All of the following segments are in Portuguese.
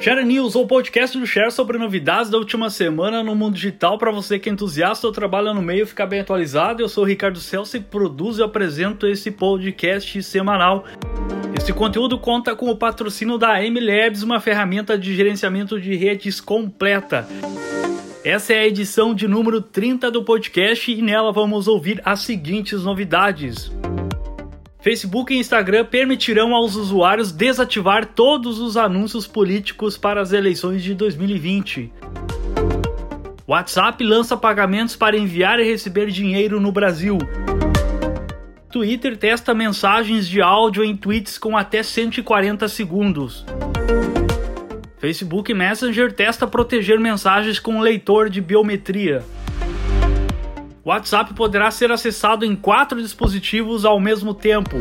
Share News, ou podcast do Share sobre novidades da última semana no mundo digital para você que é entusiasta ou trabalha no meio ficar bem atualizado. Eu sou o Ricardo Celso e produzo e apresento esse podcast semanal. Esse conteúdo conta com o patrocínio da MLabs, uma ferramenta de gerenciamento de redes completa. Essa é a edição de número 30 do podcast e nela vamos ouvir as seguintes novidades. Facebook e Instagram permitirão aos usuários desativar todos os anúncios políticos para as eleições de 2020. WhatsApp lança pagamentos para enviar e receber dinheiro no Brasil. Twitter testa mensagens de áudio em tweets com até 140 segundos. Facebook Messenger testa proteger mensagens com leitor de biometria. WhatsApp poderá ser acessado em quatro dispositivos ao mesmo tempo.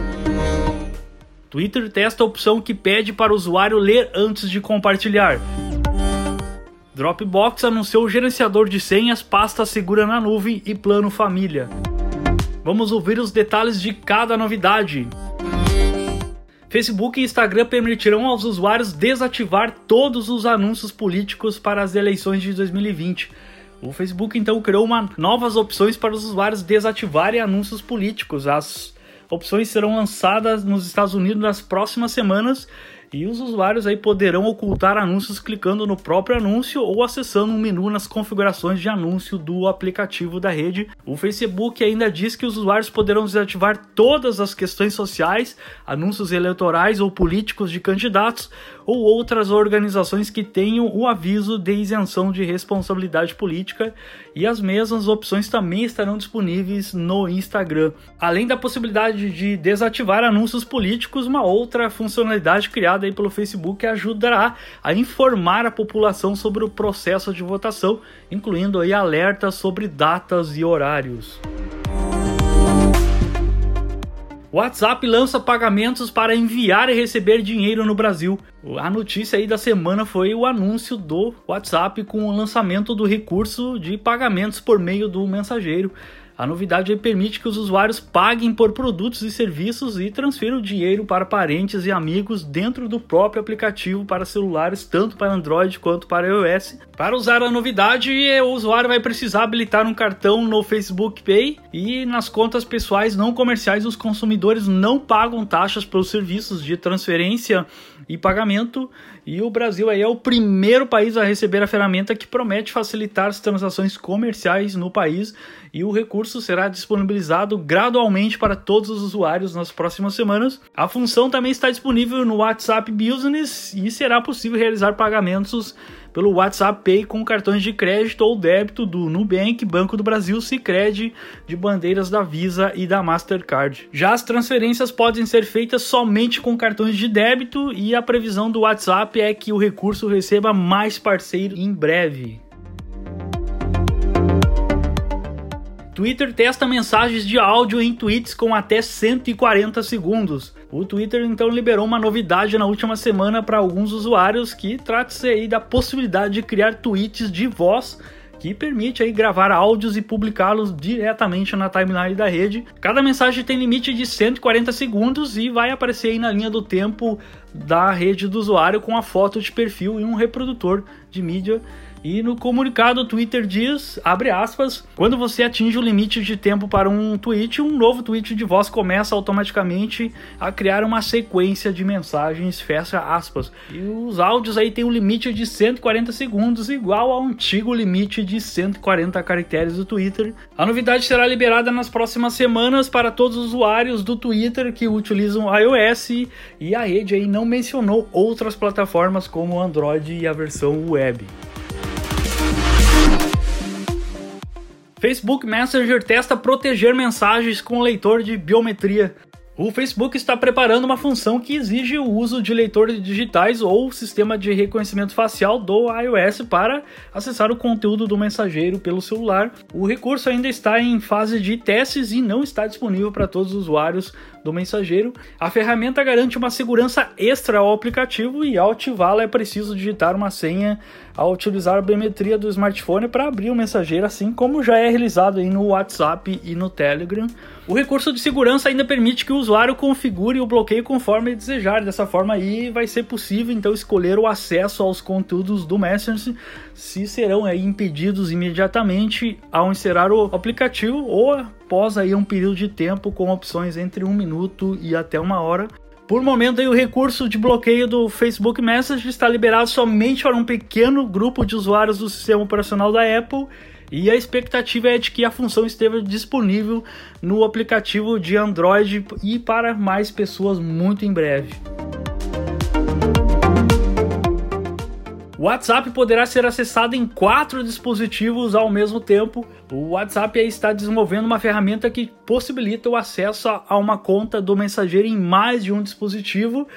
Twitter testa a opção que pede para o usuário ler antes de compartilhar. Dropbox anunciou o gerenciador de senhas, pasta segura na nuvem e plano família. Vamos ouvir os detalhes de cada novidade. Facebook e Instagram permitirão aos usuários desativar todos os anúncios políticos para as eleições de 2020. O Facebook então criou uma, novas opções para os usuários desativarem anúncios políticos. As opções serão lançadas nos Estados Unidos nas próximas semanas e os usuários aí poderão ocultar anúncios clicando no próprio anúncio ou acessando um menu nas configurações de anúncio do aplicativo da rede. O Facebook ainda diz que os usuários poderão desativar todas as questões sociais, anúncios eleitorais ou políticos de candidatos ou outras organizações que tenham o aviso de isenção de responsabilidade política e as mesmas opções também estarão disponíveis no Instagram. Além da possibilidade de desativar anúncios políticos, uma outra funcionalidade criada aí pelo Facebook ajudará a informar a população sobre o processo de votação, incluindo aí alertas sobre datas e horários. WhatsApp lança pagamentos para enviar e receber dinheiro no Brasil. A notícia aí da semana foi o anúncio do WhatsApp com o lançamento do recurso de pagamentos por meio do mensageiro. A novidade permite que os usuários paguem por produtos e serviços e transfiram dinheiro para parentes e amigos dentro do próprio aplicativo para celulares, tanto para Android quanto para iOS. Para usar a novidade, o usuário vai precisar habilitar um cartão no Facebook Pay e nas contas pessoais não comerciais os consumidores não pagam taxas pelos serviços de transferência e pagamento. E o Brasil aí é o primeiro país a receber a ferramenta que promete facilitar as transações comerciais no país e o recurso será disponibilizado gradualmente para todos os usuários nas próximas semanas. A função também está disponível no WhatsApp Business e será possível realizar pagamentos pelo WhatsApp Pay com cartões de crédito ou débito do Nubank, Banco do Brasil, Sicredi, de bandeiras da Visa e da Mastercard. Já as transferências podem ser feitas somente com cartões de débito e a previsão do WhatsApp é que o recurso receba mais parceiro em breve. Twitter testa mensagens de áudio em tweets com até 140 segundos. O Twitter então liberou uma novidade na última semana para alguns usuários que trata-se aí da possibilidade de criar tweets de voz que permite aí gravar áudios e publicá-los diretamente na timeline da rede. Cada mensagem tem limite de 140 segundos e vai aparecer aí na linha do tempo da rede do usuário com a foto de perfil e um reprodutor de mídia e no comunicado, o Twitter diz, abre aspas, quando você atinge o limite de tempo para um tweet, um novo tweet de voz começa automaticamente a criar uma sequência de mensagens, fecha aspas. E os áudios aí tem um limite de 140 segundos, igual ao antigo limite de 140 caracteres do Twitter. A novidade será liberada nas próximas semanas para todos os usuários do Twitter que utilizam iOS e a rede aí não mencionou outras plataformas como Android e a versão web. Facebook Messenger testa proteger mensagens com leitor de biometria. O Facebook está preparando uma função que exige o uso de leitores digitais ou sistema de reconhecimento facial do iOS para acessar o conteúdo do mensageiro pelo celular. O recurso ainda está em fase de testes e não está disponível para todos os usuários do mensageiro. A ferramenta garante uma segurança extra ao aplicativo e ao ativá-la é preciso digitar uma senha ao utilizar a biometria do smartphone para abrir o mensageiro, assim como já é realizado no WhatsApp e no Telegram. O recurso de segurança ainda permite que o usuário configure o bloqueio conforme desejar. Dessa forma aí vai ser possível então escolher o acesso aos conteúdos do Messenger, se serão aí impedidos imediatamente ao inserir o aplicativo ou após aí um período de tempo com opções entre um minuto e até uma hora. Por momento, aí, o recurso de bloqueio do Facebook Messenger está liberado somente para um pequeno grupo de usuários do sistema operacional da Apple e a expectativa é de que a função esteja disponível no aplicativo de Android e para mais pessoas muito em breve. O WhatsApp poderá ser acessado em quatro dispositivos ao mesmo tempo. O WhatsApp está desenvolvendo uma ferramenta que possibilita o acesso a uma conta do mensageiro em mais de um dispositivo.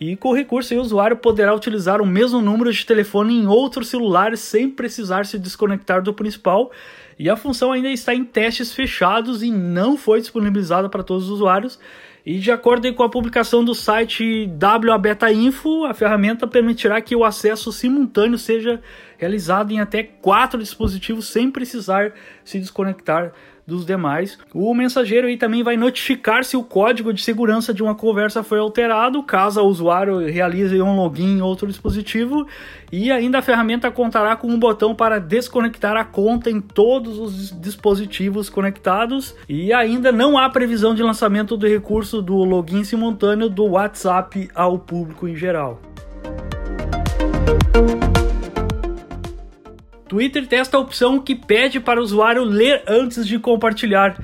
E com o recurso, o usuário poderá utilizar o mesmo número de telefone em outros celulares sem precisar se desconectar do principal. E a função ainda está em testes fechados e não foi disponibilizada para todos os usuários. E de acordo com a publicação do site WA Beta Info, a ferramenta permitirá que o acesso simultâneo seja realizado em até quatro dispositivos sem precisar se desconectar dos demais. O mensageiro aí também vai notificar se o código de segurança de uma conversa foi alterado, caso o usuário realize um login em outro dispositivo, e ainda a ferramenta contará com um botão para desconectar a conta em todos os dispositivos conectados, e ainda não há previsão de lançamento do recurso do login simultâneo do WhatsApp ao público em geral. Twitter testa a opção que pede para o usuário ler antes de compartilhar.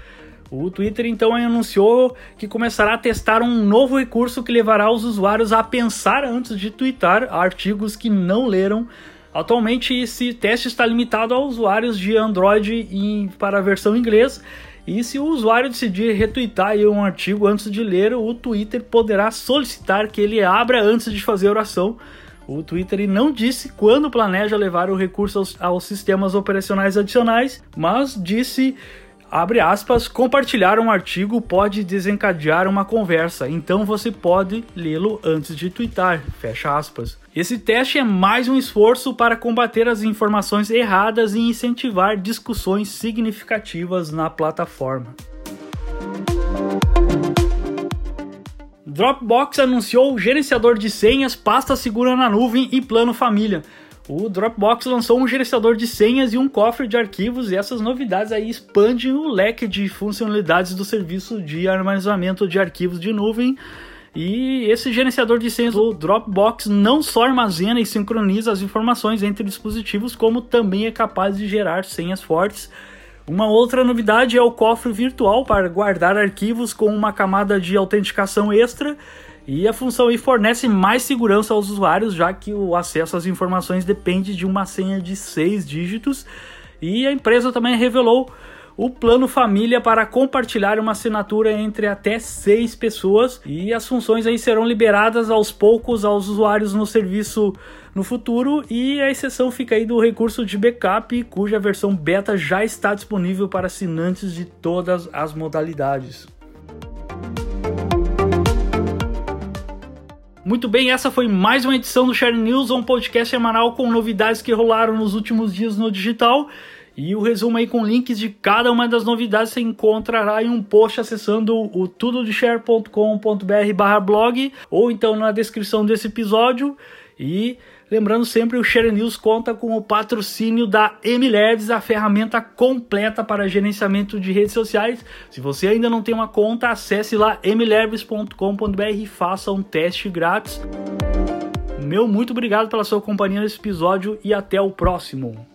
O Twitter então anunciou que começará a testar um novo recurso que levará os usuários a pensar antes de twittar artigos que não leram. Atualmente esse teste está limitado a usuários de Android e para a versão inglês. E se o usuário decidir retweetar um artigo antes de ler, o Twitter poderá solicitar que ele abra antes de fazer oração. O Twitter não disse quando planeja levar o recurso aos, aos sistemas operacionais adicionais, mas disse abre aspas, compartilhar um artigo pode desencadear uma conversa, então você pode lê-lo antes de twittar, fecha aspas. Esse teste é mais um esforço para combater as informações erradas e incentivar discussões significativas na plataforma. Dropbox anunciou o gerenciador de senhas, pasta segura na nuvem e plano família. O Dropbox lançou um gerenciador de senhas e um cofre de arquivos e essas novidades aí expandem o leque de funcionalidades do serviço de armazenamento de arquivos de nuvem. E esse gerenciador de senhas do Dropbox não só armazena e sincroniza as informações entre dispositivos, como também é capaz de gerar senhas fortes uma outra novidade é o cofre virtual para guardar arquivos com uma camada de autenticação extra e a função aí fornece mais segurança aos usuários, já que o acesso às informações depende de uma senha de seis dígitos. E a empresa também revelou o plano família para compartilhar uma assinatura entre até seis pessoas e as funções aí serão liberadas aos poucos aos usuários no serviço no futuro e a exceção fica aí do recurso de backup cuja versão beta já está disponível para assinantes de todas as modalidades. Muito bem, essa foi mais uma edição do Share News, um podcast semanal com novidades que rolaram nos últimos dias no digital. E o resumo aí com links de cada uma das novidades você encontrará em um post acessando o tudodeshare.com.br blog ou então na descrição desse episódio. E lembrando sempre, o Share News conta com o patrocínio da MLabs, a ferramenta completa para gerenciamento de redes sociais. Se você ainda não tem uma conta, acesse lá mlabs.com.br e faça um teste grátis. Meu muito obrigado pela sua companhia nesse episódio e até o próximo.